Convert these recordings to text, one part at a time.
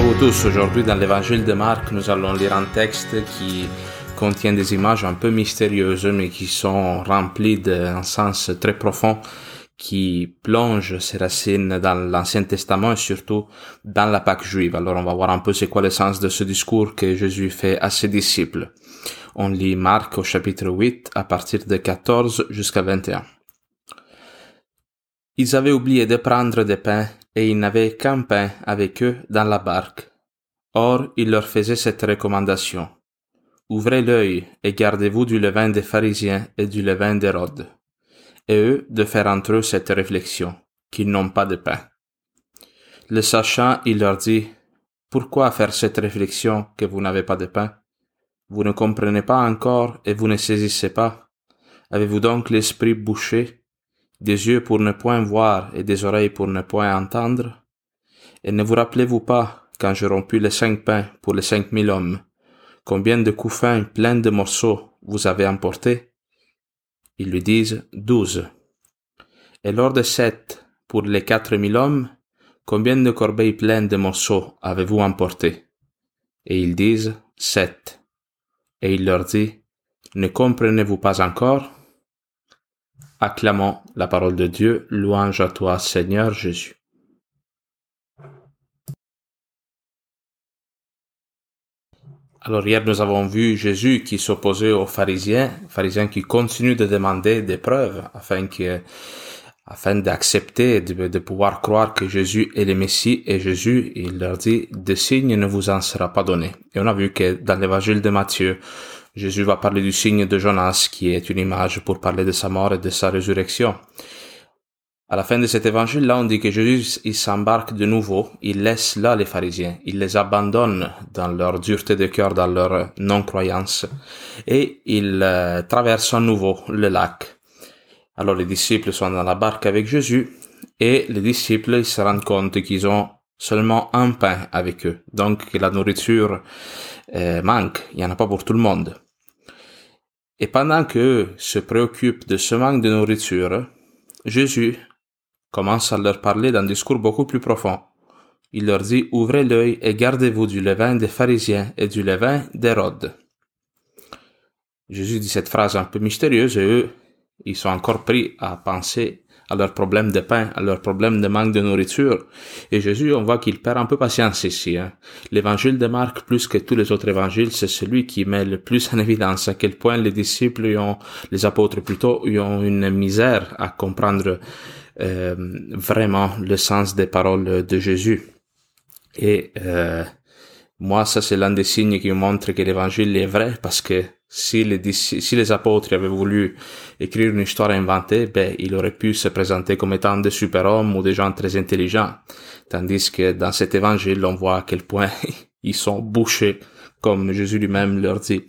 vous tous. Aujourd'hui, dans l'évangile de Marc, nous allons lire un texte qui contient des images un peu mystérieuses, mais qui sont remplies d'un sens très profond qui plonge ses racines dans l'Ancien Testament et surtout dans la Pâque juive. Alors, on va voir un peu c'est quoi le sens de ce discours que Jésus fait à ses disciples. On lit Marc au chapitre 8 à partir de 14 jusqu'à 21. Ils avaient oublié de prendre des pains et ils n'avaient qu'un pain avec eux dans la barque. Or, il leur faisait cette recommandation. Ouvrez l'œil et gardez-vous du levain des pharisiens et du levain d'Hérode. Et eux de faire entre eux cette réflexion, qu'ils n'ont pas de pain. Le sachant, il leur dit, Pourquoi faire cette réflexion que vous n'avez pas de pain? Vous ne comprenez pas encore et vous ne saisissez pas? Avez-vous donc l'esprit bouché? Des yeux pour ne point voir et des oreilles pour ne point entendre? Et ne vous rappelez-vous pas, quand je rompus les cinq pains pour les cinq mille hommes, combien de couffins pleins de morceaux vous avez emportés? Ils lui disent douze. Et lors de sept pour les quatre mille hommes, combien de corbeilles pleines de morceaux avez-vous emportés? Et ils disent sept. Et il leur dit, ne comprenez-vous pas encore? Acclamons la parole de Dieu, louange à toi Seigneur Jésus. Alors hier nous avons vu Jésus qui s'opposait aux pharisiens, pharisiens qui continuent de demander des preuves afin que afin d'accepter, de, pouvoir croire que Jésus est le Messie, et Jésus, il leur dit, de signes ne vous en sera pas donné. Et on a vu que dans l'évangile de Matthieu, Jésus va parler du signe de Jonas, qui est une image pour parler de sa mort et de sa résurrection. À la fin de cet évangile-là, on dit que Jésus, il s'embarque de nouveau, il laisse là les pharisiens, il les abandonne dans leur dureté de cœur, dans leur non-croyance, et il euh, traverse à nouveau le lac. Alors les disciples sont dans la barque avec Jésus, et les disciples ils se rendent compte qu'ils ont seulement un pain avec eux, donc la nourriture euh, manque, il n'y en a pas pour tout le monde. Et pendant qu'eux se préoccupent de ce manque de nourriture, Jésus commence à leur parler d'un discours beaucoup plus profond. Il leur dit, ouvrez l'œil et gardez-vous du levain des pharisiens et du levain d'Hérode. Jésus dit cette phrase un peu mystérieuse et eux, ils sont encore pris à penser à leurs problèmes de pain, à leurs problèmes de manque de nourriture. Et Jésus, on voit qu'il perd un peu patience ici. Hein. L'évangile de Marc, plus que tous les autres évangiles, c'est celui qui met le plus en évidence à quel point les disciples ont, les apôtres plutôt, ont une misère à comprendre euh, vraiment le sens des paroles de Jésus. Et euh, moi, ça c'est l'un des signes qui montre que l'évangile est vrai parce que si les, si les apôtres avaient voulu écrire une histoire inventée, ben, ils auraient pu se présenter comme étant des super-hommes ou des gens très intelligents. Tandis que dans cet évangile, on voit à quel point ils sont bouchés, comme Jésus lui-même leur dit.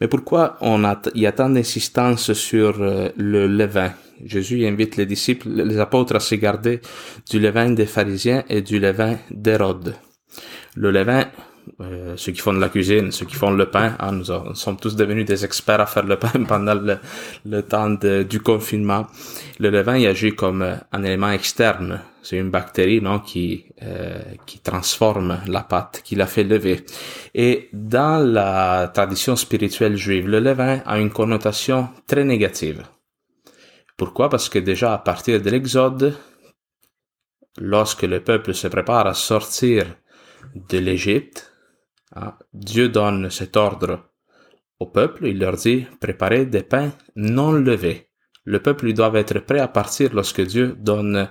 Mais pourquoi on a, il y a tant d'insistance sur euh, le levain? Jésus invite les disciples, les apôtres à se garder du levain des pharisiens et du levain d'Hérode. Le levain, euh, ceux qui font de la cuisine, ceux qui font le pain. Hein, nous, sommes tous devenus des experts à faire le pain pendant le, temps du confinement. Le levain il agit comme euh, un élément externe. C'est une bactérie non qui euh, qui transforme la pâte, qui la fait lever. Et dans la tradition spirituelle juive, le levain a une connotation très négative. Pourquoi? Parce que déjà à partir de l'Exode, lorsque le peuple se prépare à sortir de l'Égypte, ah, Dieu donne cet ordre au peuple, il leur dit, préparez des pains non levés. Le peuple doit être prêt à partir lorsque Dieu donne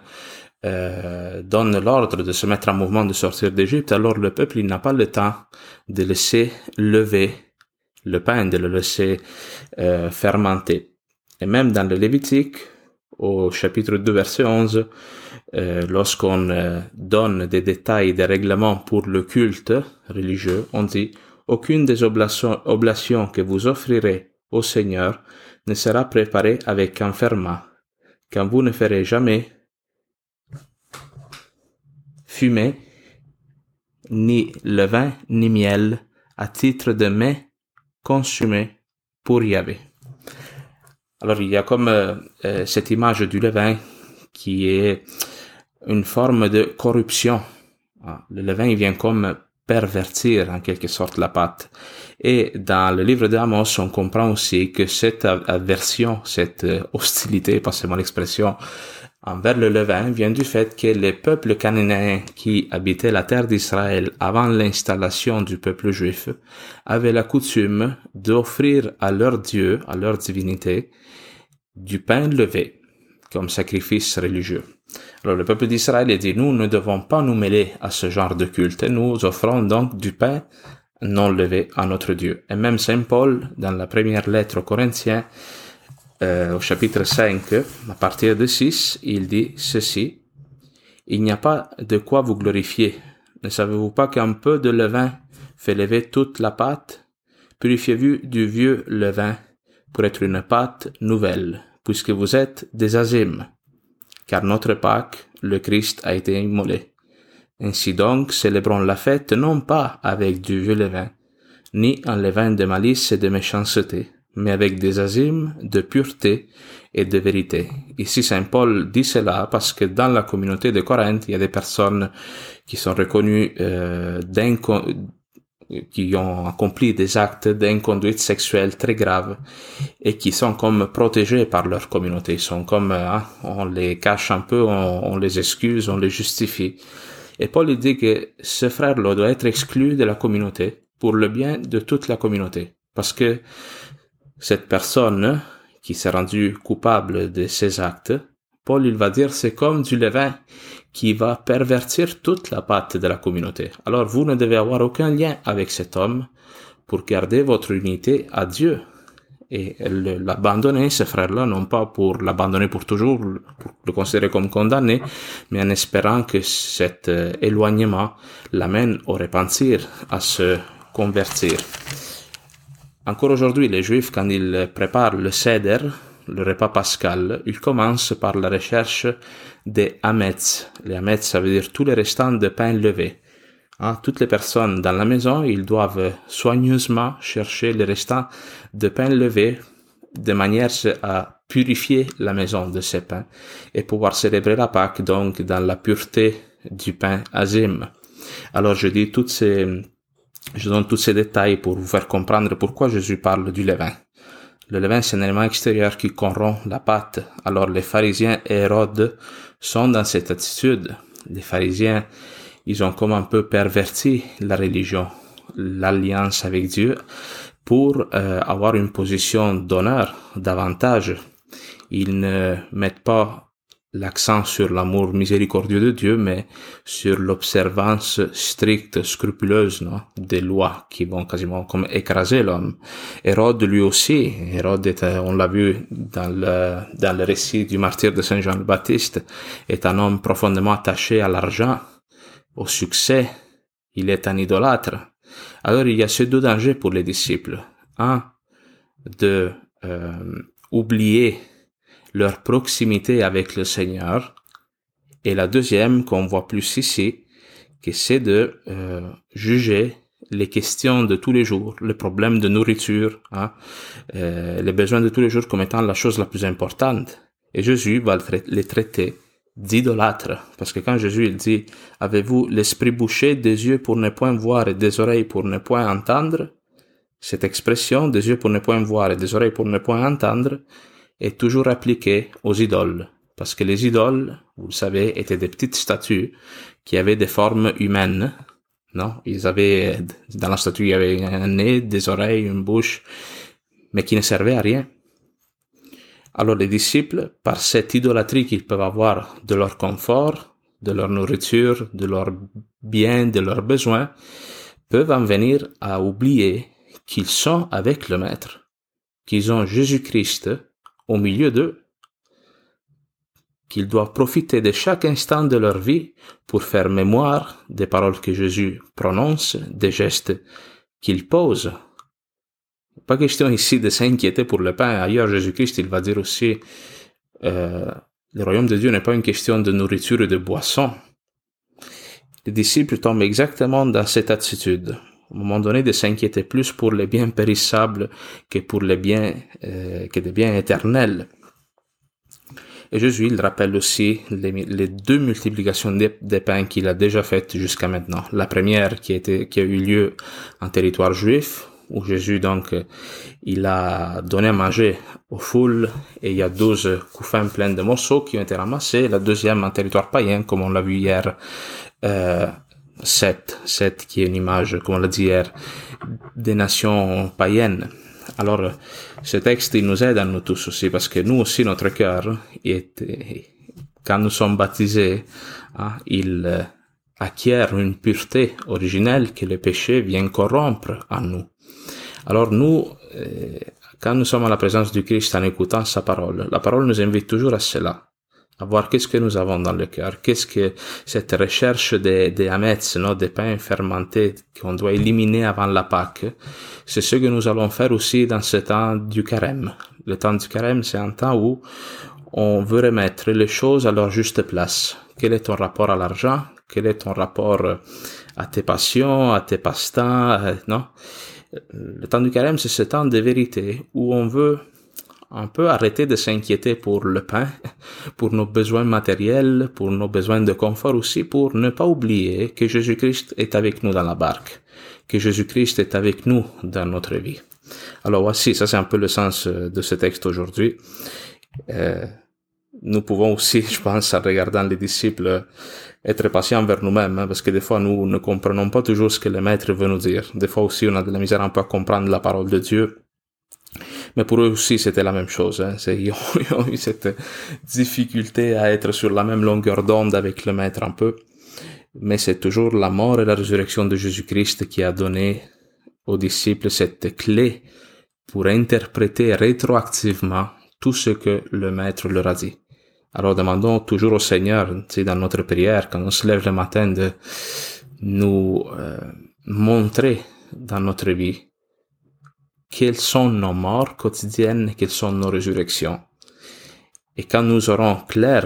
euh, donne l'ordre de se mettre en mouvement de sortir d'Égypte, alors le peuple il n'a pas le temps de laisser lever le pain, de le laisser euh, fermenter. Et même dans le Lévitique, au chapitre 2, verset 11, euh, lorsqu'on euh, donne des détails, des règlements pour le culte religieux, on dit aucune des oblations, que vous offrirez au Seigneur ne sera préparée avec un ferment, quand vous ne ferez jamais fumer ni levain ni miel à titre de mets consumés pour Yahvé. Alors il y a comme euh, euh, cette image du levain qui est une forme de corruption. Ah, le levain il vient comme pervertir en quelque sorte la pâte. Et dans le livre d'Amos, on comprend aussi que cette aversion, cette hostilité, passez-moi l'expression, envers le levain vient du fait que les peuples cananéens qui habitaient la terre d'Israël avant l'installation du peuple juif avaient la coutume d'offrir à leur Dieu, à leur divinité, du pain levé comme sacrifice religieux. Alors le peuple d'Israël a dit, nous ne devons pas nous mêler à ce genre de culte, nous offrons donc du pain non levé à notre Dieu. Et même Saint Paul, dans la première lettre aux Corinthiens, euh, au chapitre 5, à partir de 6, il dit ceci, Il n'y a pas de quoi vous glorifier. Ne savez-vous pas qu'un peu de levain fait lever toute la pâte? Purifiez-vous du vieux levain pour être une pâte nouvelle, puisque vous êtes des azimes. Car notre Pâque, le Christ, a été immolé. Ainsi donc, célébrons la fête non pas avec du vieux levain, ni un levain de malice et de méchanceté, mais avec des azimes de pureté et de vérité. Ici, Saint Paul dit cela parce que dans la communauté de Corinthe, il y a des personnes qui sont reconnues euh, qui ont accompli des actes d'inconduite sexuelle très graves et qui sont comme protégés par leur communauté. Ils sont comme, hein, on les cache un peu, on, on, les excuse, on les justifie. Et Paul dit que ce frère-là doit être exclu de la communauté pour le bien de toute la communauté. Parce que cette personne qui s'est rendue coupable de ces actes, Paul il va dire c'est comme du levain qui va pervertir toute la pâte de la communauté. Alors vous ne devez avoir aucun lien avec cet homme pour garder votre unité à Dieu et l'abandonner, ce frère-là, non pas pour l'abandonner pour toujours, pour le considérer comme condamné, mais en espérant que cet euh, éloignement l'amène au repentir, à se convertir. Encore aujourd'hui, les Juifs, quand ils préparent le Seder, le repas pascal, ils commencent par la recherche des Hametz. Les Hametz, ça veut dire tous les restants de pain levé. Hein, toutes les personnes dans la maison, ils doivent soigneusement chercher les restants de pain levé de manière à purifier la maison de ces pains et pouvoir célébrer la Pâque donc dans la pureté du pain azim. Alors je dis toutes ces je donne tous ces détails pour vous faire comprendre pourquoi Jésus parle du levain. Le levain, c'est un élément extérieur qui corrompt la pâte. Alors les pharisiens et Hérode sont dans cette attitude. Les pharisiens, ils ont comme un peu perverti la religion, l'alliance avec Dieu, pour euh, avoir une position d'honneur, d'avantage. Ils ne mettent pas l'accent sur l'amour miséricordieux de Dieu, mais sur l'observance stricte, scrupuleuse non, des lois qui vont quasiment comme écraser l'homme. Hérode lui aussi, Hérode était, on l'a vu dans le, dans le récit du martyr de Saint Jean le Baptiste, est un homme profondément attaché à l'argent, au succès, il est un idolâtre. Alors il y a ces deux dangers pour les disciples. Un, de euh, oublier leur proximité avec le Seigneur. Et la deuxième qu'on voit plus ici, que c'est de euh, juger les questions de tous les jours, les problèmes de nourriture, hein, euh, les besoins de tous les jours comme étant la chose la plus importante. Et Jésus va les traiter d'idolâtres. Parce que quand Jésus il dit, avez-vous l'esprit bouché, des yeux pour ne point voir et des oreilles pour ne point entendre? Cette expression, des yeux pour ne point voir et des oreilles pour ne point entendre, est toujours appliqué aux idoles, parce que les idoles, vous le savez, étaient des petites statues qui avaient des formes humaines. Non, ils avaient dans la statue il y avait un nez, des oreilles, une bouche, mais qui ne servaient à rien. Alors les disciples, par cette idolâtrie qu'ils peuvent avoir de leur confort, de leur nourriture, de leurs biens, de leurs besoins, peuvent en venir à oublier qu'ils sont avec le Maître, qu'ils ont Jésus-Christ au milieu d'eux, qu'ils doivent profiter de chaque instant de leur vie pour faire mémoire des paroles que Jésus prononce, des gestes qu'il pose. Pas question ici de s'inquiéter pour le pain. Ailleurs, Jésus-Christ, il va dire aussi, euh, le royaume de Dieu n'est pas une question de nourriture et de boisson. Les disciples tombent exactement dans cette attitude un moment donné de s'inquiéter plus pour les biens périssables que pour les biens euh, que des biens éternels. Et Jésus, il rappelle aussi les, deux multiplications des, pains qu'il a déjà faites jusqu'à maintenant. La première qui qui a eu lieu en territoire juif, où Jésus donc il a donné à manger aux foules et il y a douze couffins pleins de morceaux qui ont été ramassés. La deuxième en territoire païen, comme on l'a vu hier, euh, sept, sept qui est une image, comme on l'a dit hier, des nations païennes. Alors, ce texte, il nous aide à nous tous aussi, parce que nous aussi, notre cœur, quand nous sommes baptisés, hein, il euh, acquiert une pureté originelle que le péché vient corrompre en nous. Alors nous, euh, quand nous sommes à la présence du Christ en écoutant sa parole, la parole nous invite toujours à cela, à voir qu'est-ce que nous avons dans le cœur, qu'est-ce que cette recherche des, des hametz, non, des pains fermentés qu'on doit éliminer avant la Pâque, c'est ce que nous allons faire aussi dans ce temps du carême. Le temps du carême, c'est un temps où on veut remettre les choses à leur juste place. Quel est ton rapport à l'argent? Quel est ton rapport à tes passions, à tes passe-temps, non? Le temps du carême, c'est ce temps de vérité où on veut un peu arrêter de s'inquiéter pour le pain, pour nos besoins matériels, pour nos besoins de confort aussi, pour ne pas oublier que Jésus-Christ est avec nous dans la barque, que Jésus-Christ est avec nous dans notre vie. Alors voici, ça c'est un peu le sens euh, de ce texte aujourd'hui. Euh, nous pouvons aussi, je pense, en regardant les disciples, être patients envers nous-mêmes, hein, parce que des fois, nous ne comprenons pas toujours ce que le maître veut nous dire. Des fois aussi, on a de la misère un peu à comprendre la parole de Dieu. Mais pour eux aussi, c'était la même chose. Hein. Ils, ont, eu cette difficulté à être sur la même longueur d'onde avec le maître un peu. Mais c'est toujours la mort et la résurrection de Jésus-Christ qui a donné aux disciples cette clé pour interpréter rétroactivement tout ce que le maître leur a dit. Alors demandons toujours au Seigneur, tu dans notre prière, quand on se lève le matin, de nous euh, montrer dans notre vie quelles sont nos morts quotidiennes quelles sont nos résurrections. Et quand nous aurons clair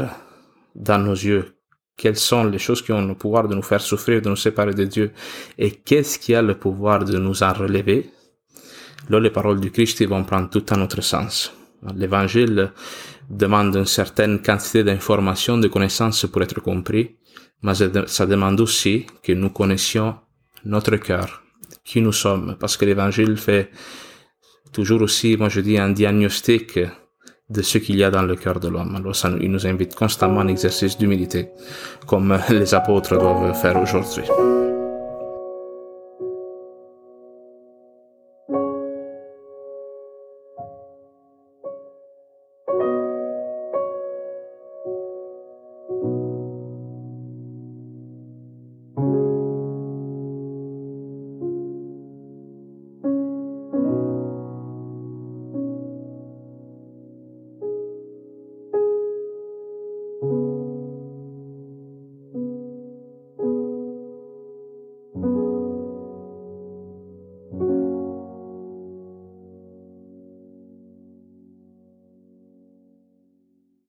dans nos yeux quelles sont les choses qui ont le pouvoir de nous faire souffrir, de nous séparer de Dieu, et qu'est-ce qui a le pouvoir de nous en relever, là les paroles du Christ vont prendre tout un autre sens. L'évangile demande une certaine quantité d'informations, de connaissances pour être compris, mais ça demande aussi que nous connaissions notre cœur, qui nous sommes, parce que l'évangile fait toujours aussi, moi je dis, un diagnostic de ce qu'il y a dans le cœur de l'homme. Alors ça, il nous invite constamment à un exercice d'humilité, comme les apôtres doivent faire aujourd'hui.